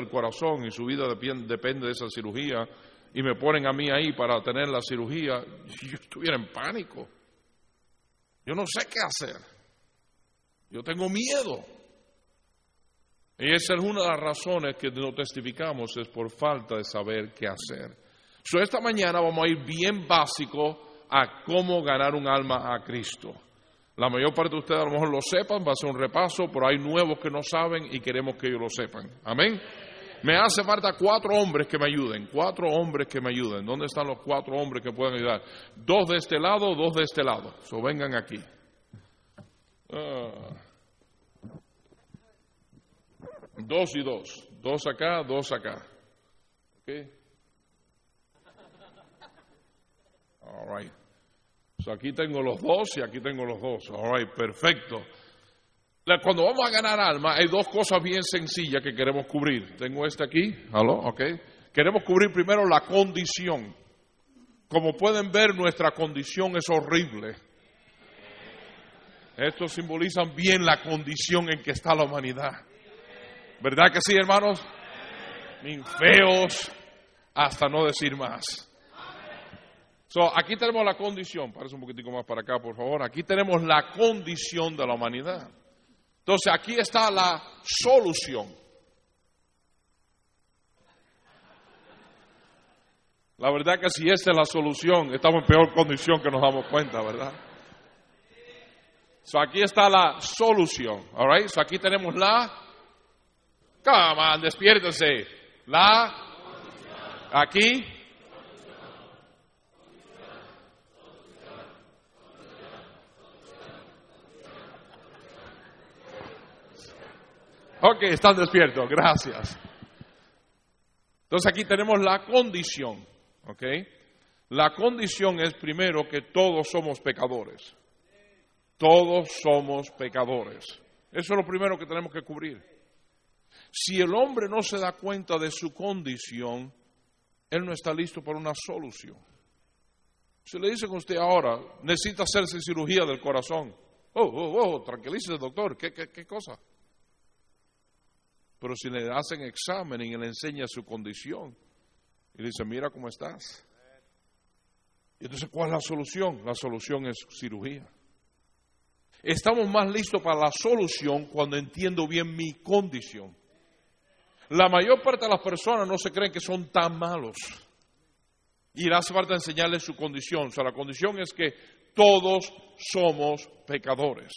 del corazón y su vida depende, de esa cirugía y me ponen a mí ahí para tener la cirugía, yo estuviera en pánico. Yo no sé qué hacer. Yo tengo miedo. Y esa es una de las razones que no testificamos, es por falta de saber qué hacer. So, esta mañana vamos a ir bien básico a cómo ganar un alma a Cristo. La mayor parte de ustedes a lo mejor lo sepan, va a ser un repaso, pero hay nuevos que no saben y queremos que ellos lo sepan. Amén. Me hace falta cuatro hombres que me ayuden, cuatro hombres que me ayuden. ¿Dónde están los cuatro hombres que pueden ayudar? Dos de este lado, dos de este lado. So, vengan aquí. Ah. Dos y dos. Dos acá, dos acá. ¿Ok? All right. So aquí tengo los dos y aquí tengo los dos. All right, perfecto. Cuando vamos a ganar alma, hay dos cosas bien sencillas que queremos cubrir. Tengo este aquí, ¿aló? Ok. Queremos cubrir primero la condición. Como pueden ver, nuestra condición es horrible. Estos simbolizan bien la condición en que está la humanidad. ¿Verdad que sí, hermanos? Feos, hasta no decir más. So, aquí tenemos la condición, parece un poquitico más para acá, por favor. Aquí tenemos la condición de la humanidad. Entonces, aquí está la solución. La verdad que si esta es la solución, estamos en peor condición que nos damos cuenta, ¿verdad? So, aquí está la solución, all right? So, aquí tenemos la Come on, despiértese. La. Aquí. Ok, están despiertos, gracias. Entonces aquí tenemos la condición, ¿ok? La condición es primero que todos somos pecadores. Todos somos pecadores. Eso es lo primero que tenemos que cubrir. Si el hombre no se da cuenta de su condición, él no está listo para una solución. Si le dicen a usted ahora, necesita hacerse cirugía del corazón. Oh, oh, oh, tranquilícese, doctor, ¿qué, qué, qué cosa? Pero si le hacen examen y le enseña su condición, y le dice, mira cómo estás. Y entonces, ¿cuál es la solución? La solución es cirugía. Estamos más listos para la solución cuando entiendo bien mi condición. La mayor parte de las personas no se creen que son tan malos. Y le hace falta enseñarles su condición. O sea, la condición es que todos somos pecadores.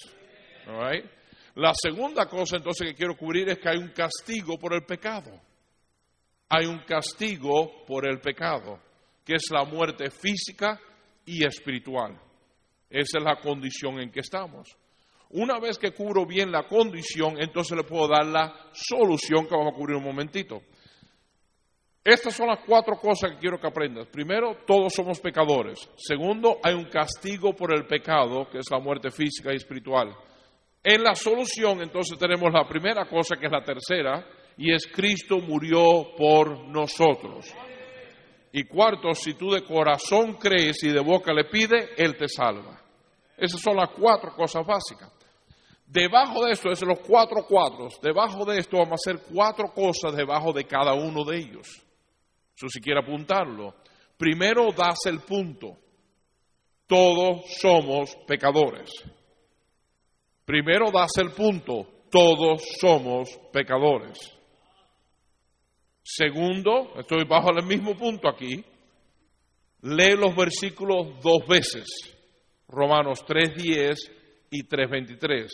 La segunda cosa entonces que quiero cubrir es que hay un castigo por el pecado. Hay un castigo por el pecado, que es la muerte física y espiritual. Esa es la condición en que estamos. Una vez que cubro bien la condición, entonces le puedo dar la solución que vamos a cubrir un momentito. Estas son las cuatro cosas que quiero que aprendas. Primero, todos somos pecadores. Segundo, hay un castigo por el pecado, que es la muerte física y espiritual. En la solución, entonces tenemos la primera cosa, que es la tercera, y es Cristo murió por nosotros. Y cuarto, si tú de corazón crees y de boca le pides, Él te salva. Esas son las cuatro cosas básicas. Debajo de esto, es los cuatro cuadros, debajo de esto vamos a hacer cuatro cosas debajo de cada uno de ellos. Eso si quiere apuntarlo. Primero das el punto. Todos somos pecadores. Primero das el punto. Todos somos pecadores. Segundo, estoy bajo el mismo punto aquí. Lee los versículos dos veces. Romanos 3.10 y 3.23.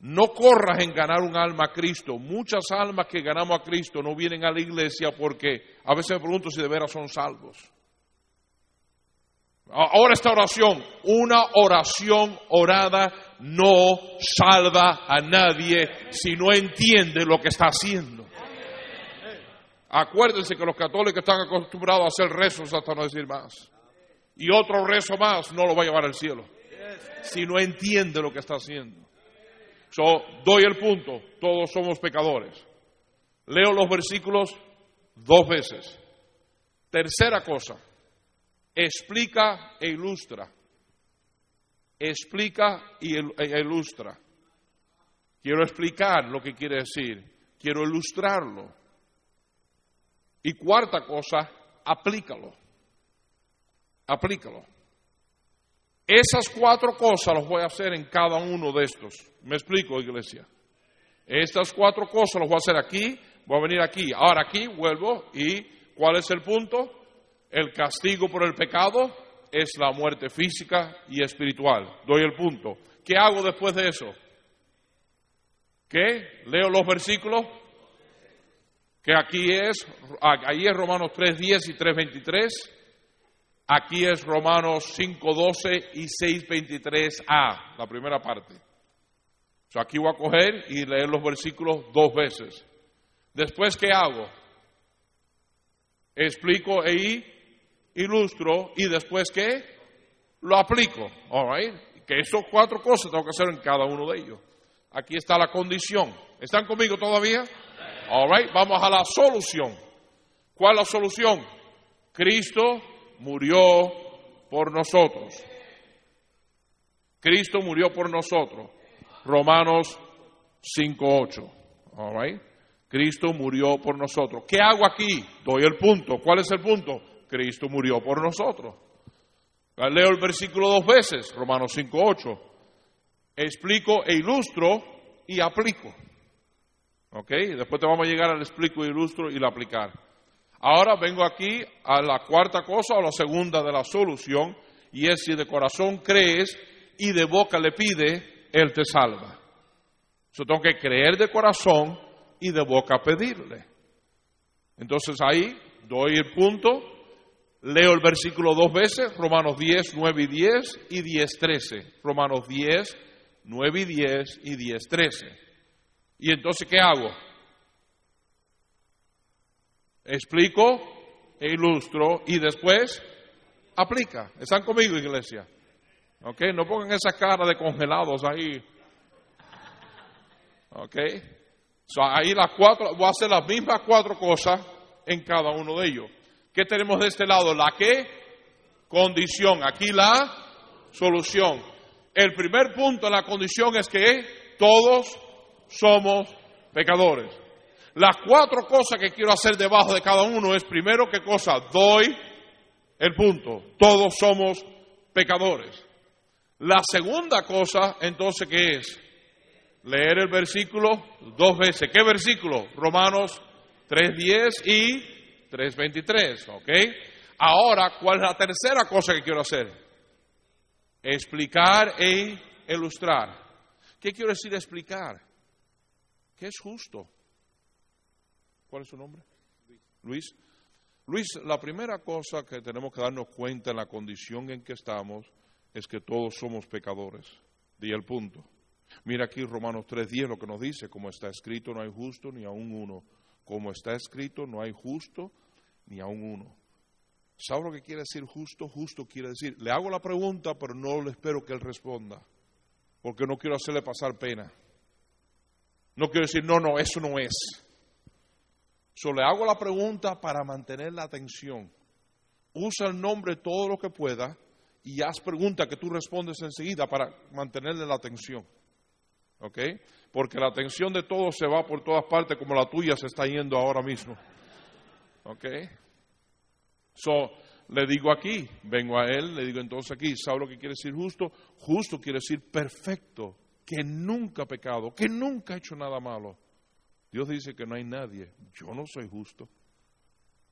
No corras en ganar un alma a Cristo. Muchas almas que ganamos a Cristo no vienen a la iglesia porque a veces me pregunto si de veras son salvos. Ahora esta oración, una oración orada no salva a nadie si no entiende lo que está haciendo. Acuérdense que los católicos están acostumbrados a hacer rezos hasta no decir más. Y otro rezo más no lo va a llevar al cielo. Si no entiende lo que está haciendo. So, doy el punto, todos somos pecadores. Leo los versículos dos veces. Tercera cosa, explica e ilustra. Explica e ilustra. Quiero explicar lo que quiere decir. Quiero ilustrarlo. Y cuarta cosa, aplícalo. Aplícalo. Esas cuatro cosas las voy a hacer en cada uno de estos. ¿Me explico, iglesia? Estas cuatro cosas las voy a hacer aquí, voy a venir aquí. Ahora aquí vuelvo y ¿cuál es el punto? El castigo por el pecado es la muerte física y espiritual. Doy el punto. ¿Qué hago después de eso? ¿Qué? Leo los versículos. Que aquí es, ahí es Romanos 3.10 y 3.23. Aquí es Romanos 5.12 y 6.23a, la primera parte. aquí voy a coger y leer los versículos dos veces. Después, ¿qué hago? Explico e ilustro y después, ¿qué? Lo aplico. All Que esas cuatro cosas tengo que hacer en cada uno de ellos. Aquí está la condición. ¿Están conmigo todavía? All Vamos a la solución. ¿Cuál es la solución? Cristo murió por nosotros. Cristo murió por nosotros. Romanos 5.8. All Cristo murió por nosotros. ¿Qué hago aquí? Doy el punto. ¿Cuál es el punto? Cristo murió por nosotros. Leo el versículo dos veces, Romanos 5.8. Explico e ilustro y aplico. ¿Ok? Después te vamos a llegar al explico, ilustro y la aplicar. Ahora vengo aquí a la cuarta cosa o la segunda de la solución, y es si de corazón crees y de boca le pide, Él te salva. Yo tengo que creer de corazón y de boca pedirle. Entonces ahí doy el punto, leo el versículo dos veces, Romanos 10, 9 y 10 y 10, 13. Romanos 10, 9 y 10 y 10, 13. Y entonces, ¿qué hago? explico e ilustro y después aplica. ¿Están conmigo, iglesia? ¿Ok? No pongan esa cara de congelados ahí. ¿Ok? ahí las cuatro, voy a hacer las mismas cuatro cosas en cada uno de ellos. ¿Qué tenemos de este lado? La qué? Condición. Aquí la solución. El primer punto en la condición es que todos somos pecadores. Las cuatro cosas que quiero hacer debajo de cada uno es, primero, ¿qué cosa? Doy el punto. Todos somos pecadores. La segunda cosa, entonces, ¿qué es? Leer el versículo dos veces. ¿Qué versículo? Romanos 3.10 y 3.23. ¿Ok? Ahora, ¿cuál es la tercera cosa que quiero hacer? Explicar e ilustrar. ¿Qué quiero decir explicar? ¿Qué es justo? ¿Cuál es su nombre? Luis. Luis, la primera cosa que tenemos que darnos cuenta en la condición en que estamos es que todos somos pecadores. Di el punto. Mira aquí Romanos 3.10 lo que nos dice, como está escrito no hay justo ni aún uno. Como está escrito no hay justo ni aún uno. ¿Sabe lo que quiere decir justo? Justo quiere decir, le hago la pregunta, pero no le espero que él responda, porque no quiero hacerle pasar pena. No quiero decir, no, no, eso no es. So, le hago la pregunta para mantener la atención. Usa el nombre todo lo que pueda y haz preguntas que tú respondes enseguida para mantenerle la atención. ¿Ok? Porque la atención de todos se va por todas partes como la tuya se está yendo ahora mismo. ¿Ok? So, le digo aquí, vengo a él, le digo entonces aquí, ¿sabe lo que quiere decir justo? Justo quiere decir perfecto, que nunca ha pecado, que nunca ha hecho nada malo. Dios dice que no hay nadie. Yo no soy justo.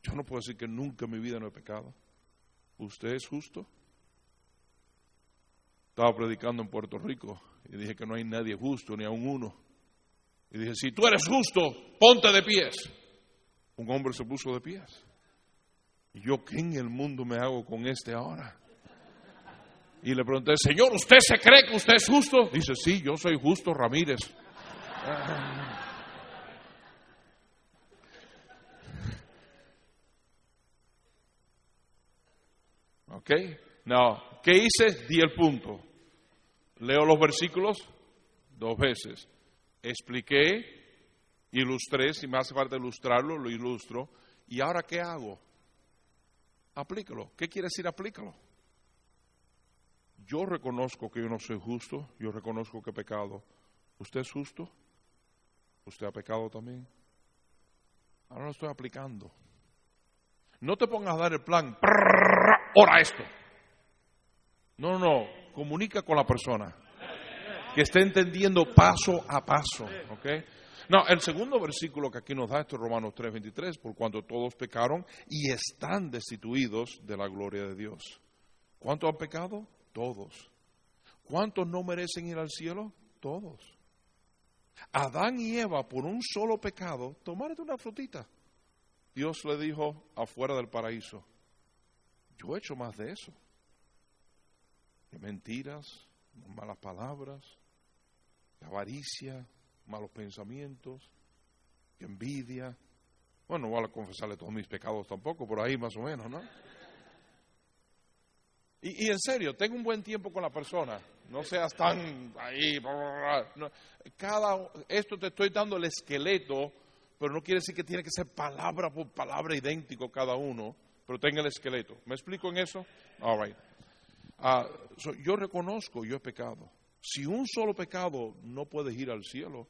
Yo no puedo decir que nunca en mi vida no he pecado. ¿Usted es justo? Estaba predicando en Puerto Rico y dije que no hay nadie justo, ni aun uno. Y dije, si tú eres justo, ponte de pies. Un hombre se puso de pies. ¿Y yo qué en el mundo me hago con este ahora? Y le pregunté, Señor, ¿usted se cree que usted es justo? Dice, sí, yo soy justo, Ramírez. ¿Ok? No, ¿qué hice? Di el punto. Leo los versículos dos veces. Expliqué, ilustré, si me hace falta ilustrarlo, lo ilustro. ¿Y ahora qué hago? Aplícalo. ¿Qué quiere decir aplícalo? Yo reconozco que yo no soy justo, yo reconozco que he pecado. ¿Usted es justo? ¿Usted ha pecado también? Ahora lo estoy aplicando. No te pongas a dar el plan, ora esto. No, no, comunica con la persona. Que esté entendiendo paso a paso. ¿ok? No, el segundo versículo que aquí nos da esto es Romanos 3:23, por cuanto todos pecaron y están destituidos de la gloria de Dios. ¿Cuántos han pecado? Todos. ¿Cuántos no merecen ir al cielo? Todos. Adán y Eva, por un solo pecado, tomaron una frutita. Dios le dijo afuera del paraíso, yo he hecho más de eso. De mentiras, malas palabras, de avaricia, malos pensamientos, envidia. Bueno, no voy a confesarle todos mis pecados tampoco, por ahí más o menos, ¿no? Y, y en serio, tengo un buen tiempo con la persona. No seas tan ahí. Cada, esto te estoy dando el esqueleto, pero no quiere decir que tiene que ser palabra por palabra idéntico cada uno, pero tenga el esqueleto. ¿Me explico en eso? All right. Ah, yo reconozco, yo he pecado. Si un solo pecado no puedes ir al cielo,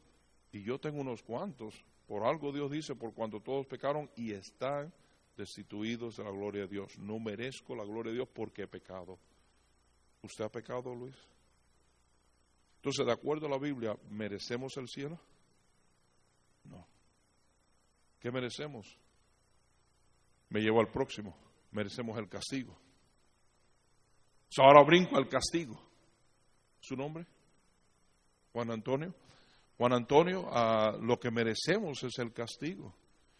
y yo tengo unos cuantos, por algo Dios dice, por cuanto todos pecaron y están destituidos de la gloria de Dios. No merezco la gloria de Dios porque he pecado. ¿Usted ha pecado, Luis? Entonces, de acuerdo a la Biblia, ¿merecemos el cielo? No. ¿Qué merecemos? Me llevo al próximo. Merecemos el castigo. ahora brinco al castigo. ¿Su nombre? Juan Antonio. Juan Antonio, lo que merecemos es el castigo.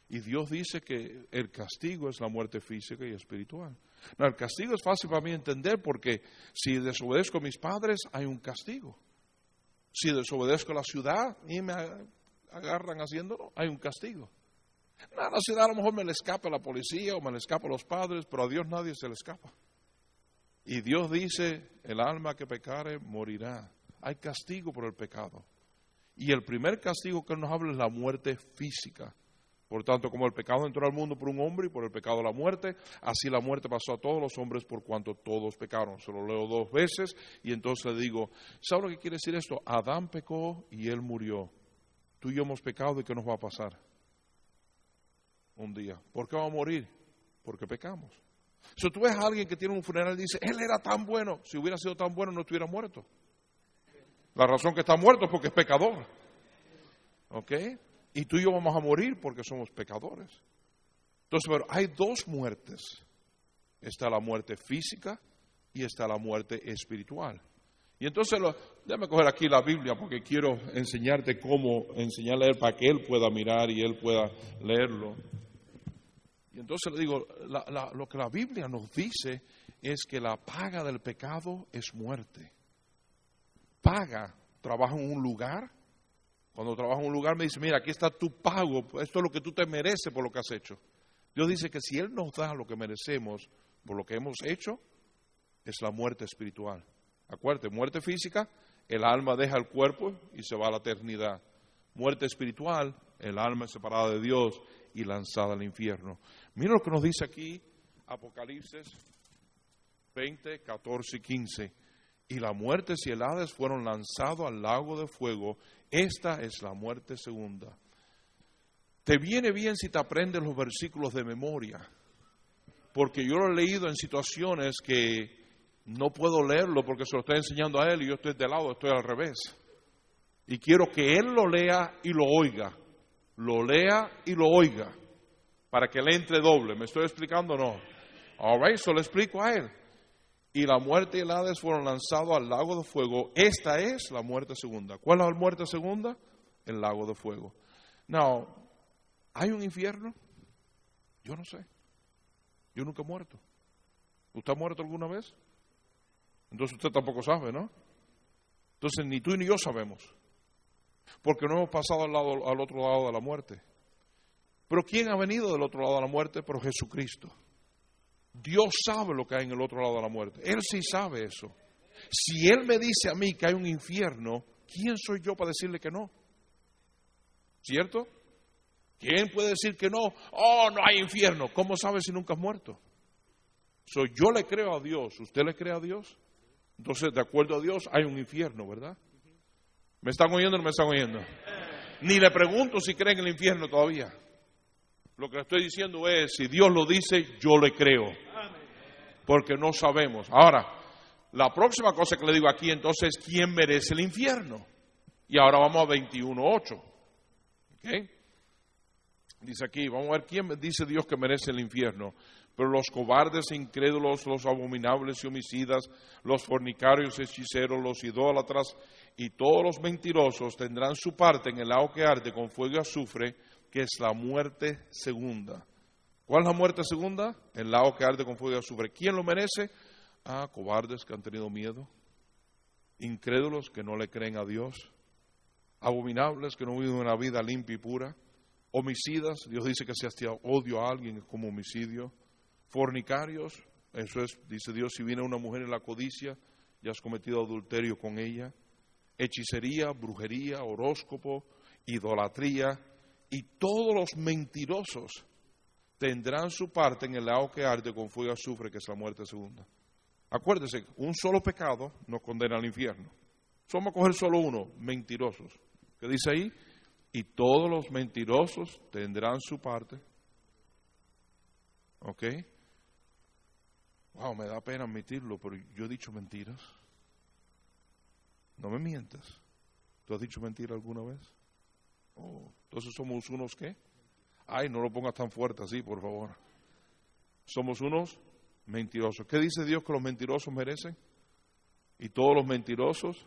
Y Dios dice que el castigo es la muerte física y espiritual. No, el castigo es fácil para mí entender porque si desobedezco a mis padres hay un castigo. Si desobedezco a la ciudad y me agarran haciéndolo, hay un castigo. No, a la ciudad a lo mejor me le escapa la policía o me le escapa a los padres, pero a Dios nadie se le escapa. Y Dios dice, el alma que pecare morirá. Hay castigo por el pecado. Y el primer castigo que nos habla es la muerte física. Por tanto, como el pecado entró al mundo por un hombre y por el pecado la muerte, así la muerte pasó a todos los hombres por cuanto todos pecaron. Se lo leo dos veces y entonces le digo, ¿sabe lo que quiere decir esto? Adán pecó y él murió. Tú y yo hemos pecado y ¿qué nos va a pasar? Un día. ¿Por qué va a morir? Porque pecamos. Si tú ves a alguien que tiene un funeral y dice, él era tan bueno, si hubiera sido tan bueno no estuviera muerto. La razón que está muerto es porque es pecador. ¿Ok? Y tú y yo vamos a morir porque somos pecadores. Entonces, pero hay dos muertes. Está la muerte física y está la muerte espiritual. Y entonces, lo, déjame coger aquí la Biblia porque quiero enseñarte cómo enseñarle a él para que él pueda mirar y él pueda leerlo. Y entonces le digo, lo que la Biblia nos dice es que la paga del pecado es muerte. Paga, trabaja en un lugar cuando trabajo en un lugar me dice, mira, aquí está tu pago, esto es lo que tú te mereces por lo que has hecho. Dios dice que si Él nos da lo que merecemos por lo que hemos hecho, es la muerte espiritual. Acuérdate, muerte física, el alma deja el cuerpo y se va a la eternidad. Muerte espiritual, el alma es separada de Dios y lanzada al infierno. Mira lo que nos dice aquí Apocalipsis 20, 14 y 15 y la muerte y el Hades fueron lanzados al lago de fuego. Esta es la muerte segunda. Te viene bien si te aprendes los versículos de memoria, porque yo lo he leído en situaciones que no puedo leerlo porque se lo estoy enseñando a él y yo estoy de lado, estoy al revés. Y quiero que él lo lea y lo oiga, lo lea y lo oiga, para que le entre doble. ¿Me estoy explicando o no? All right, so le explico a él y la muerte y el Hades fueron lanzados al lago de fuego. Esta es la muerte segunda. ¿Cuál es la muerte segunda? El lago de fuego. Now, ¿hay un infierno? Yo no sé. Yo nunca he muerto. ¿Usted ha muerto alguna vez? Entonces usted tampoco sabe, ¿no? Entonces ni tú ni yo sabemos. Porque no hemos pasado al, lado, al otro lado de la muerte. Pero ¿quién ha venido del otro lado de la muerte? Pero Jesucristo. Dios sabe lo que hay en el otro lado de la muerte. Él sí sabe eso. Si Él me dice a mí que hay un infierno, ¿quién soy yo para decirle que no? ¿Cierto? ¿Quién puede decir que no? Oh, no hay infierno. ¿Cómo sabe si nunca has muerto? Soy yo le creo a Dios. ¿Usted le cree a Dios? Entonces, de acuerdo a Dios, hay un infierno, ¿verdad? ¿Me están oyendo o no me están oyendo? Ni le pregunto si creen en el infierno todavía. Lo que estoy diciendo es, si Dios lo dice, yo le creo. Porque no sabemos. Ahora, la próxima cosa que le digo aquí entonces es, ¿quién merece el infierno? Y ahora vamos a 21.8. ¿Ok? Dice aquí, vamos a ver quién dice Dios que merece el infierno. Pero los cobardes, incrédulos, los abominables y homicidas, los fornicarios, hechiceros, los idólatras y todos los mentirosos tendrán su parte en el lago que arde con fuego y azufre, que es la muerte segunda. ¿Cuál es la muerte segunda? El lago que arde con fuego y azufre. ¿Quién lo merece? Ah, cobardes que han tenido miedo, incrédulos que no le creen a Dios, abominables que no viven una vida limpia y pura homicidas, Dios dice que si hasta odio a alguien es como homicidio, fornicarios, eso es, dice Dios, si viene una mujer en la codicia, ya has cometido adulterio con ella, hechicería, brujería, horóscopo, idolatría, y todos los mentirosos tendrán su parte en el lago que arde con fuego y azufre, que es la muerte segunda. Acuérdese, un solo pecado nos condena al infierno. Somos a coger solo uno, mentirosos. ¿Qué dice ahí? y todos los mentirosos tendrán su parte. ¿Ok? Wow, me da pena admitirlo, pero yo he dicho mentiras. No me mientas. ¿Tú has dicho mentira alguna vez? Entonces somos unos qué? Ay, no lo pongas tan fuerte así, por favor. Somos unos mentirosos. ¿Qué dice Dios que los mentirosos merecen? Y todos los mentirosos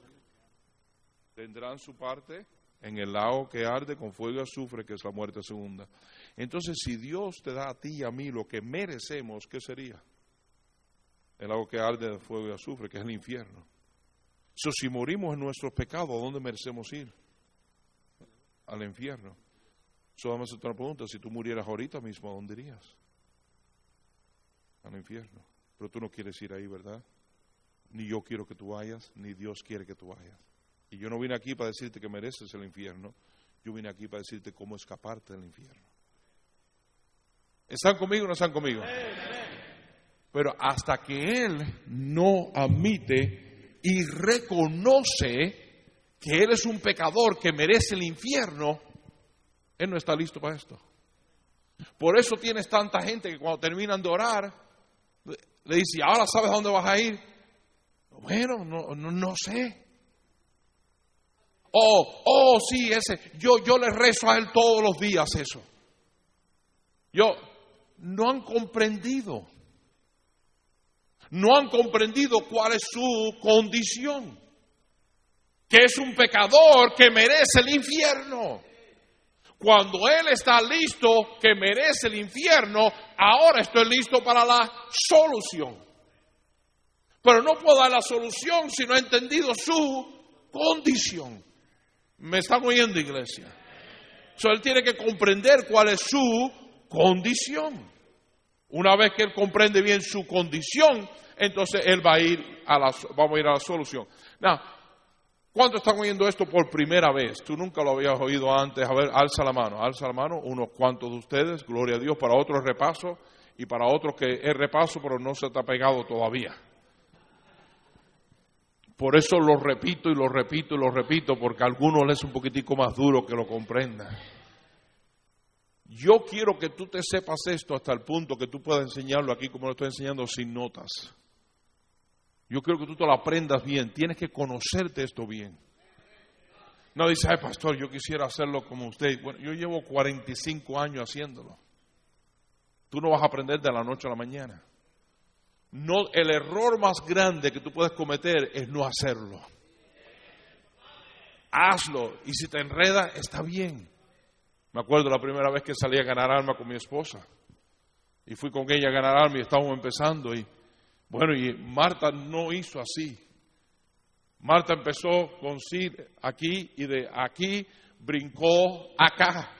tendrán su parte en el lago que arde con fuego y azufre, que es la muerte segunda. Entonces, si Dios te da a ti y a mí lo que merecemos, ¿qué sería? El lago que arde de fuego y azufre, que es el infierno. So, si morimos en nuestros pecados, ¿a dónde merecemos ir? Al infierno. Solo a una pregunta, si tú murieras ahorita mismo, ¿a dónde irías? Al infierno. Pero tú no quieres ir ahí, ¿verdad? Ni yo quiero que tú vayas, ni Dios quiere que tú vayas. Y yo no vine aquí para decirte que mereces el infierno, yo vine aquí para decirte cómo escaparte del infierno. ¿Están conmigo o no están conmigo? Pero hasta que Él no admite y reconoce que Él es un pecador que merece el infierno, Él no está listo para esto. Por eso tienes tanta gente que cuando terminan de orar, le dice, ¿ahora sabes a dónde vas a ir? Bueno, no, no, no sé. Oh, oh, sí, ese. Yo, yo le rezo a él todos los días eso. Yo, no han comprendido. No han comprendido cuál es su condición. Que es un pecador que merece el infierno. Cuando él está listo, que merece el infierno, ahora estoy listo para la solución. Pero no puedo dar la solución si no he entendido su condición. ¿Me están oyendo, iglesia? So, él tiene que comprender cuál es su condición. Una vez que él comprende bien su condición, entonces él va a ir a la, vamos a ir a la solución. ¿Cuántos están oyendo esto por primera vez? Tú nunca lo habías oído antes. A ver, alza la mano, alza la mano. Unos cuantos de ustedes, gloria a Dios. Para otros repaso y para otros que es repaso, pero no se está pegado todavía. Por eso lo repito y lo repito y lo repito, porque a algunos les es un poquitico más duro que lo comprendan. Yo quiero que tú te sepas esto hasta el punto que tú puedas enseñarlo aquí como lo estoy enseñando sin notas. Yo quiero que tú te lo aprendas bien. Tienes que conocerte esto bien. No dice, ay pastor, yo quisiera hacerlo como usted. Bueno, yo llevo 45 años haciéndolo. Tú no vas a aprender de la noche a la mañana no, el error más grande que tú puedes cometer es no hacerlo. Hazlo y si te enreda, está bien. Me acuerdo la primera vez que salí a ganar alma con mi esposa y fui con ella a ganar alma y estábamos empezando y bueno, y Marta no hizo así. Marta empezó con sí aquí y de aquí brincó acá.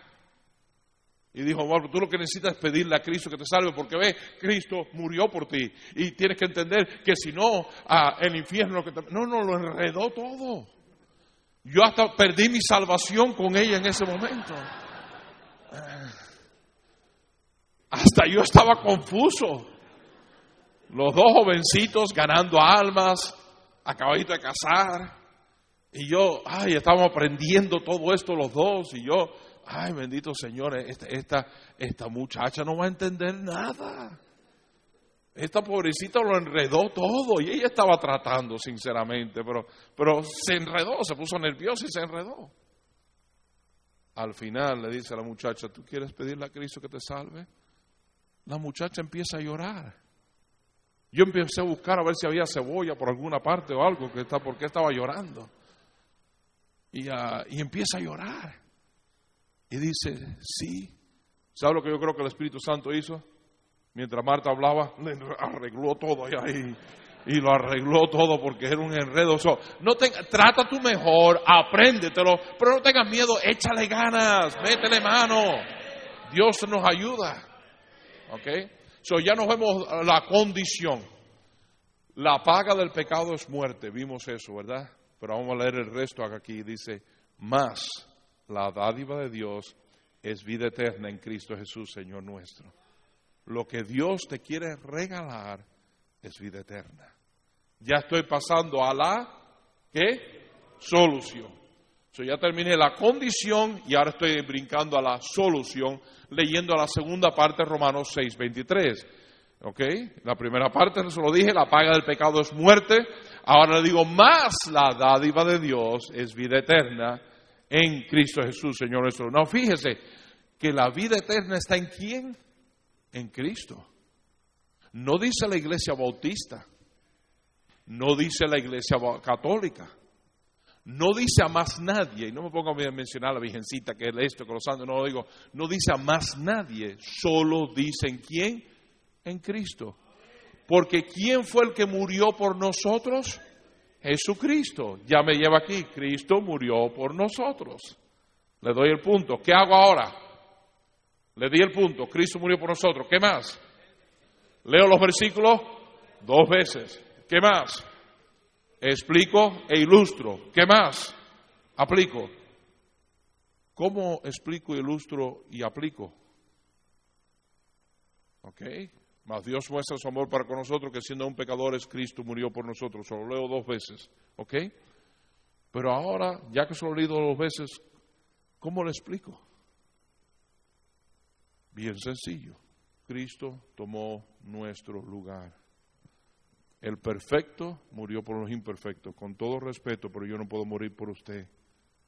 Y dijo, bueno, tú lo que necesitas es pedirle a Cristo que te salve, porque ve, Cristo murió por ti. Y tienes que entender que si no, ah, el infierno... Que No, no, lo enredó todo. Yo hasta perdí mi salvación con ella en ese momento. Ah. Hasta yo estaba confuso. Los dos jovencitos ganando almas, acabadito de casar. Y yo, ay, estábamos aprendiendo todo esto los dos. Y yo ay, bendito Señor, esta, esta, esta muchacha no va a entender nada. Esta pobrecita lo enredó todo y ella estaba tratando, sinceramente, pero, pero se enredó, se puso nerviosa y se enredó. Al final le dice a la muchacha, ¿tú quieres pedirle a Cristo que te salve? La muchacha empieza a llorar. Yo empecé a buscar a ver si había cebolla por alguna parte o algo, que está, porque estaba llorando. Y, ah, y empieza a llorar. Y dice, sí. ¿Sabe lo que yo creo que el Espíritu Santo hizo? Mientras Marta hablaba, le arregló todo ahí. Y lo arregló todo porque era un enredo. no trata tú mejor, apréndetelo, pero no tengas miedo, échale ganas, métele mano. Dios nos ayuda. ¿Ok? So ya nos vemos la condición. La paga del pecado es muerte, vimos eso, ¿verdad? Pero vamos a leer el resto aquí. Dice, más la dádiva de Dios es vida eterna en Cristo Jesús, Señor nuestro. Lo que Dios te quiere regalar es vida eterna. Ya estoy pasando a la ¿qué? Solución. Ya terminé la condición y ahora estoy brincando a la solución leyendo la segunda parte de Romanos 6, 23. ¿Ok? La primera parte, eso lo dije, la paga del pecado es muerte. Ahora le digo, más la dádiva de Dios es vida eterna en Cristo Jesús, Señor nuestro. No, fíjese que la vida eterna está en quién? en Cristo. No dice la iglesia bautista, no dice la iglesia católica, no dice a más nadie, y no me pongo a mencionar a la Virgencita que es esto, que los santos, no lo digo, no dice a más nadie, solo dice en quién, en Cristo. Porque ¿quién fue el que murió por nosotros? Jesucristo. Ya me lleva aquí, Cristo murió por nosotros. Le doy el punto. ¿Qué hago ahora? Le di el punto. Cristo murió por nosotros. ¿Qué más? Leo los versículos dos veces. ¿Qué más? Explico e ilustro. ¿Qué más? Aplico. ¿Cómo explico, ilustro y aplico? ¿Ok? Mas Dios muestra su amor para con nosotros, que siendo un pecador es Cristo, murió por nosotros. Solo leo dos veces. ¿Ok? Pero ahora, ya que solo he leído dos veces, ¿cómo lo explico? Bien sencillo. Cristo tomó nuestro lugar. El perfecto murió por los imperfectos, con todo respeto, pero yo no puedo morir por usted,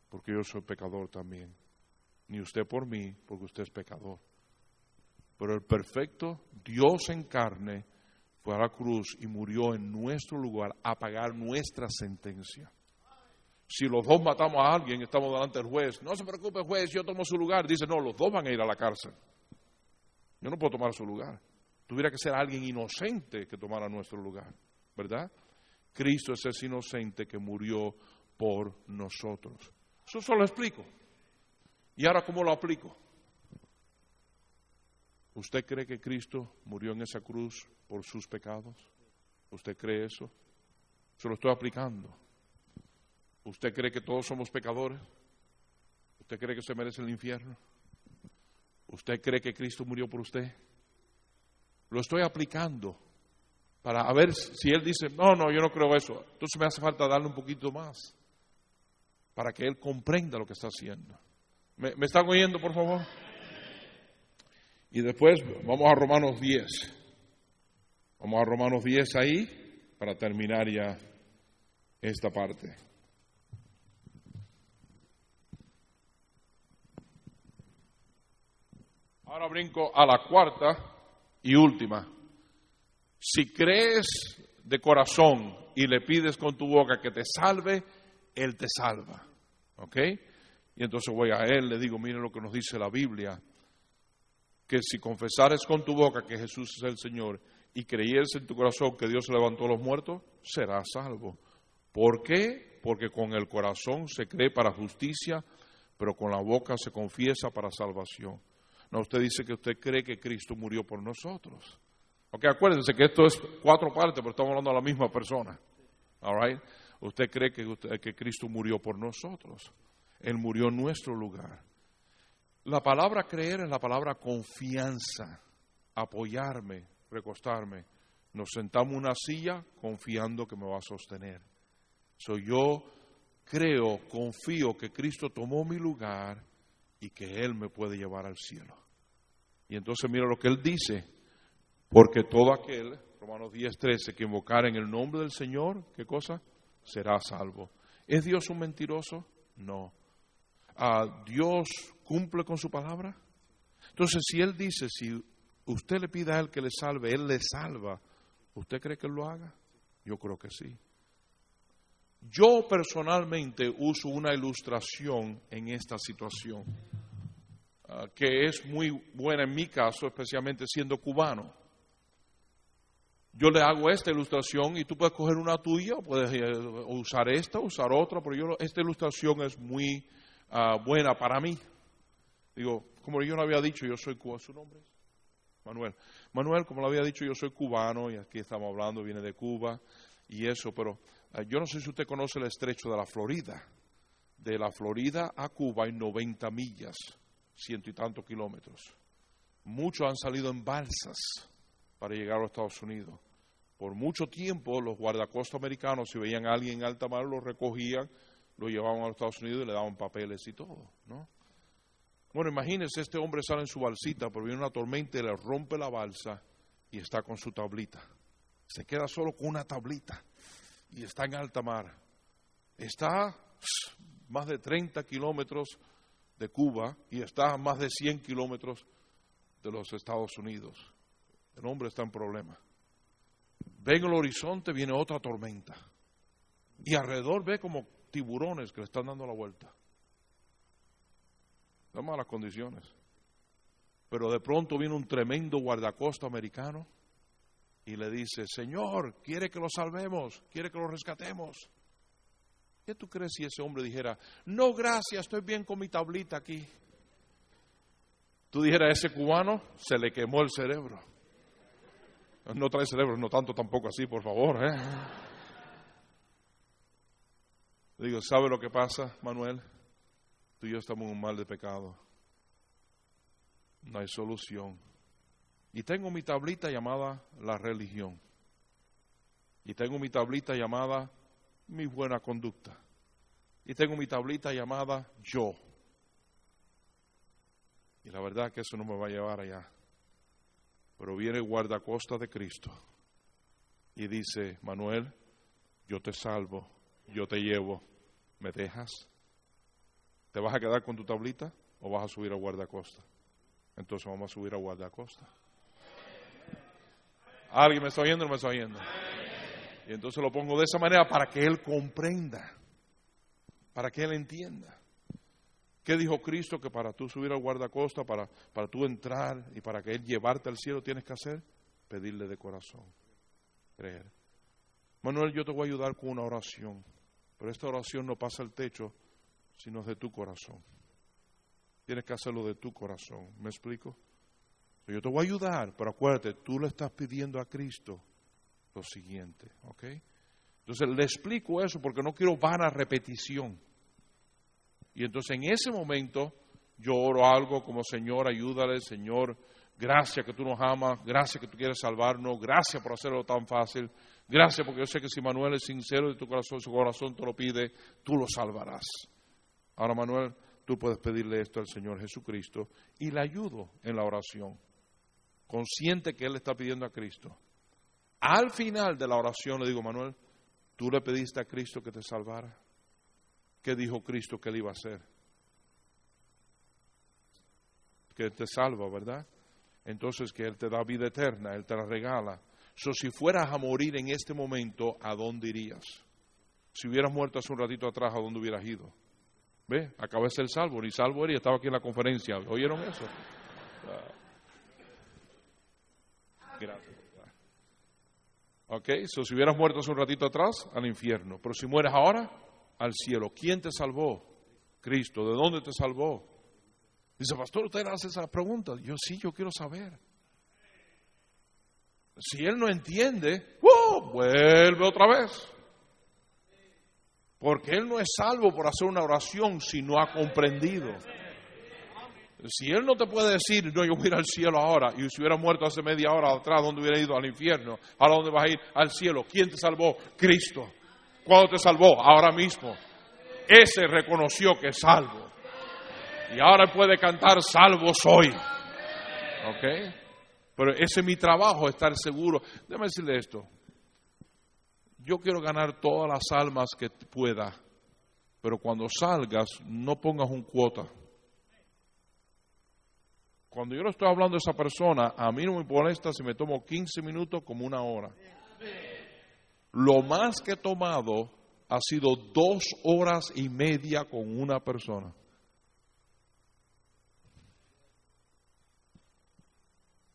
porque yo soy pecador también. Ni usted por mí, porque usted es pecador. Pero el perfecto, Dios en carne, fue a la cruz y murió en nuestro lugar a pagar nuestra sentencia. Si los dos matamos a alguien, estamos delante del juez. No se preocupe, juez, yo tomo su lugar. Dice, no, los dos van a ir a la cárcel. Yo no puedo tomar su lugar. Tuviera que ser alguien inocente que tomara nuestro lugar, ¿verdad? Cristo es ese inocente que murió por nosotros. Eso solo lo explico. ¿Y ahora cómo lo aplico? ¿Usted cree que Cristo murió en esa cruz por sus pecados? ¿Usted cree eso? Se lo estoy aplicando. ¿Usted cree que todos somos pecadores? ¿Usted cree que se merece el infierno? ¿Usted cree que Cristo murió por usted? Lo estoy aplicando para ver si Él dice, no, no, yo no creo eso. Entonces me hace falta darle un poquito más para que Él comprenda lo que está haciendo. ¿Me, me están oyendo, por favor? Y después vamos a Romanos 10. Vamos a Romanos 10 ahí para terminar ya esta parte. Ahora brinco a la cuarta y última. Si crees de corazón y le pides con tu boca que te salve, Él te salva. ¿Ok? Y entonces voy a Él, le digo, mire lo que nos dice la Biblia, que si confesares con tu boca que Jesús es el Señor y creyeres en tu corazón que Dios levantó a los muertos, serás salvo. ¿Por qué? Porque con el corazón se cree para justicia, pero con la boca se confiesa para salvación. No, usted dice que usted cree que Cristo murió por nosotros. Ok, acuérdense que esto es cuatro partes, pero estamos hablando de la misma persona. All right? Usted cree que, que Cristo murió por nosotros. Él murió en nuestro lugar. La palabra creer es la palabra confianza, apoyarme, recostarme. Nos sentamos en una silla confiando que me va a sostener. Soy yo creo, confío que Cristo tomó mi lugar y que Él me puede llevar al cielo. Y entonces mira lo que Él dice, porque todo aquel, Romanos 10, 13, que invocar en el nombre del Señor, ¿qué cosa? Será salvo. ¿Es Dios un mentiroso? No. ¿A ¿Dios cumple con su palabra? Entonces, si Él dice, si usted le pide a Él que le salve, Él le salva, ¿usted cree que Él lo haga? Yo creo que sí. Yo personalmente uso una ilustración en esta situación, ah, que es muy buena en mi caso, especialmente siendo cubano. Yo le hago esta ilustración y tú puedes coger una tuya, puedes eh, usar esta, usar otra, pero yo, esta ilustración es muy ah, buena para mí. Digo, como yo no había dicho, yo soy cubano. ¿Su nombre es? Manuel. Manuel, como lo había dicho, yo soy cubano y aquí estamos hablando, viene de Cuba y eso, pero eh, yo no sé si usted conoce el estrecho de la Florida. De la Florida a Cuba hay 90 millas, ciento y tantos kilómetros. Muchos han salido en balsas para llegar a los Estados Unidos. Por mucho tiempo los guardacostas americanos, si veían a alguien en alta mar, lo recogían, lo llevaban a los Estados Unidos y le daban papeles y todo, ¿no? Bueno, imagínense, este hombre sale en su balsita, pero viene una tormenta y le rompe la balsa y está con su tablita. Se queda solo con una tablita y está en alta mar. Está más de 30 kilómetros de Cuba y está a más de 100 kilómetros de los Estados Unidos. El hombre está en problema. Ve en el horizonte, viene otra tormenta. Y alrededor ve como tiburones que le están dando la vuelta. Son malas condiciones. Pero de pronto viene un tremendo guardacosta americano y le dice, Señor, quiere que lo salvemos, quiere que lo rescatemos. ¿Qué tú crees si ese hombre dijera, no, gracias, estoy bien con mi tablita aquí? Tú dijeras, ese cubano se le quemó el cerebro. No trae cerebro, no tanto tampoco así, por favor. ¿eh? Digo, ¿sabe lo que pasa, Manuel? Tú y yo estamos en un mal de pecado. No hay solución. Y tengo mi tablita llamada la religión. Y tengo mi tablita llamada mi buena conducta. Y tengo mi tablita llamada yo. Y la verdad que eso no me va a llevar allá. Pero viene el guardacosta de Cristo y dice, Manuel, yo te salvo, yo te llevo, ¿me dejas? ¿Te vas a quedar con tu tablita o vas a subir a guardacosta? Entonces vamos a subir a guardacosta. ¿Alguien me está oyendo o no me está oyendo? Y entonces lo pongo de esa manera para que él comprenda, para que él entienda. ¿Qué dijo Cristo? Que para tú subir al guardacosta, para, para tú entrar y para que Él llevarte al cielo tienes que hacer, pedirle de corazón, creer. Manuel, yo te voy a ayudar con una oración, pero esta oración no pasa el techo, sino de tu corazón. Tienes que hacerlo de tu corazón. ¿Me explico? Yo te voy a ayudar, pero acuérdate, tú le estás pidiendo a Cristo lo siguiente, ¿ok? Entonces le explico eso porque no quiero vana repetición. Y entonces en ese momento yo oro algo como Señor, ayúdale, Señor, gracias que tú nos amas, gracias que tú quieres salvarnos, gracias por hacerlo tan fácil, gracias porque yo sé que si Manuel es sincero de tu corazón, su corazón te lo pide, tú lo salvarás. Ahora Manuel, tú puedes pedirle esto al Señor Jesucristo y le ayudo en la oración consciente que él le está pidiendo a Cristo. Al final de la oración le digo, Manuel, tú le pediste a Cristo que te salvara. ¿Qué dijo Cristo que él iba a hacer? Que te salva, ¿verdad? Entonces que Él te da vida eterna, Él te la regala. So, si fueras a morir en este momento, ¿a dónde irías? Si hubieras muerto hace un ratito atrás, ¿a dónde hubieras ido? ¿Ve? Acaba de ser salvo, ni salvo era estaba aquí en la conferencia. ¿Oyeron eso? Gracias. Ok, so, si hubieras muerto hace un ratito atrás, al infierno. Pero si mueres ahora, al cielo. ¿Quién te salvó? Cristo. ¿De dónde te salvó? Dice, pastor, usted hace esa pregunta. Yo sí, yo quiero saber. Si él no entiende, ¡uh! vuelve otra vez. Porque él no es salvo por hacer una oración si no ha comprendido. Si Él no te puede decir, no, yo voy a ir al cielo ahora, y si hubiera muerto hace media hora atrás, ¿dónde hubiera ido? Al infierno. ¿Ahora dónde vas a ir? Al cielo. ¿Quién te salvó? Cristo. ¿Cuándo te salvó? Ahora mismo. Ese reconoció que es salvo. Y ahora puede cantar salvo soy. ¿Ok? Pero ese es mi trabajo, estar seguro. Déjame decirle esto. Yo quiero ganar todas las almas que pueda, pero cuando salgas, no pongas un cuota. Cuando yo le estoy hablando a esa persona, a mí no me molesta si me tomo 15 minutos como una hora. Lo más que he tomado ha sido dos horas y media con una persona.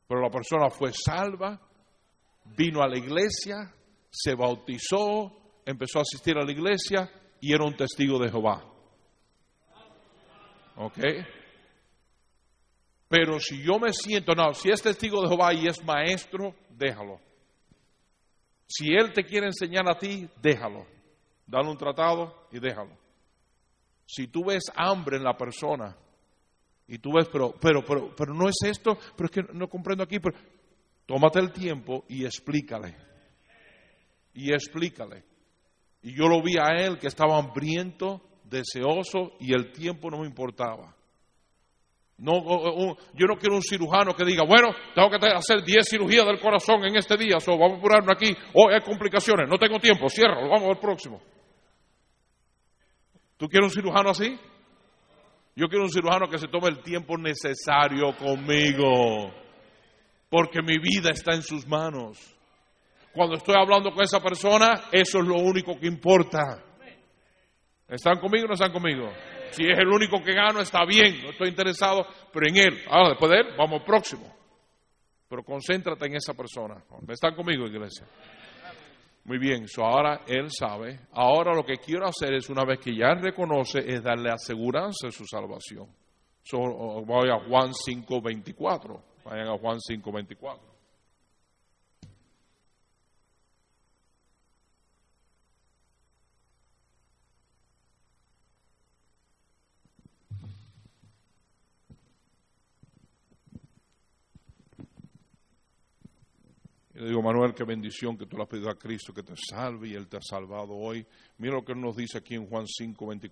Pero la persona fue salva, vino a la iglesia, se bautizó, empezó a asistir a la iglesia y era un testigo de Jehová. ¿Ok? Pero si yo me siento, no, si es testigo de Jehová y es maestro, déjalo. Si él te quiere enseñar a ti, déjalo. Dale un tratado y déjalo. Si tú ves hambre en la persona y tú ves, pero, pero, pero, pero no es esto, pero es que no comprendo aquí, pero tómate el tiempo y explícale. Y explícale. Y yo lo vi a él que estaba hambriento, deseoso y el tiempo no me importaba. No, yo no quiero un cirujano que diga, bueno, tengo que hacer 10 cirugías del corazón en este día, so vamos a apurarnos aquí, o hay complicaciones, no tengo tiempo, cierro, vamos al próximo. ¿Tú quieres un cirujano así? Yo quiero un cirujano que se tome el tiempo necesario conmigo, porque mi vida está en sus manos. Cuando estoy hablando con esa persona, eso es lo único que importa. ¿Están conmigo o no están conmigo? Si es el único que gano, está bien, no estoy interesado, pero en él. Ahora, después de él, vamos al próximo. Pero concéntrate en esa persona. ¿Están conmigo, iglesia? Muy bien, so ahora él sabe. Ahora lo que quiero hacer es, una vez que ya reconoce, es darle aseguranza de su salvación. Voy a Juan 5.24. Vayan a Juan 5.24. Le digo, Manuel, qué bendición que tú le has pedido a Cristo que te salve y Él te ha salvado hoy. Mira lo que nos dice aquí en Juan 5, 24.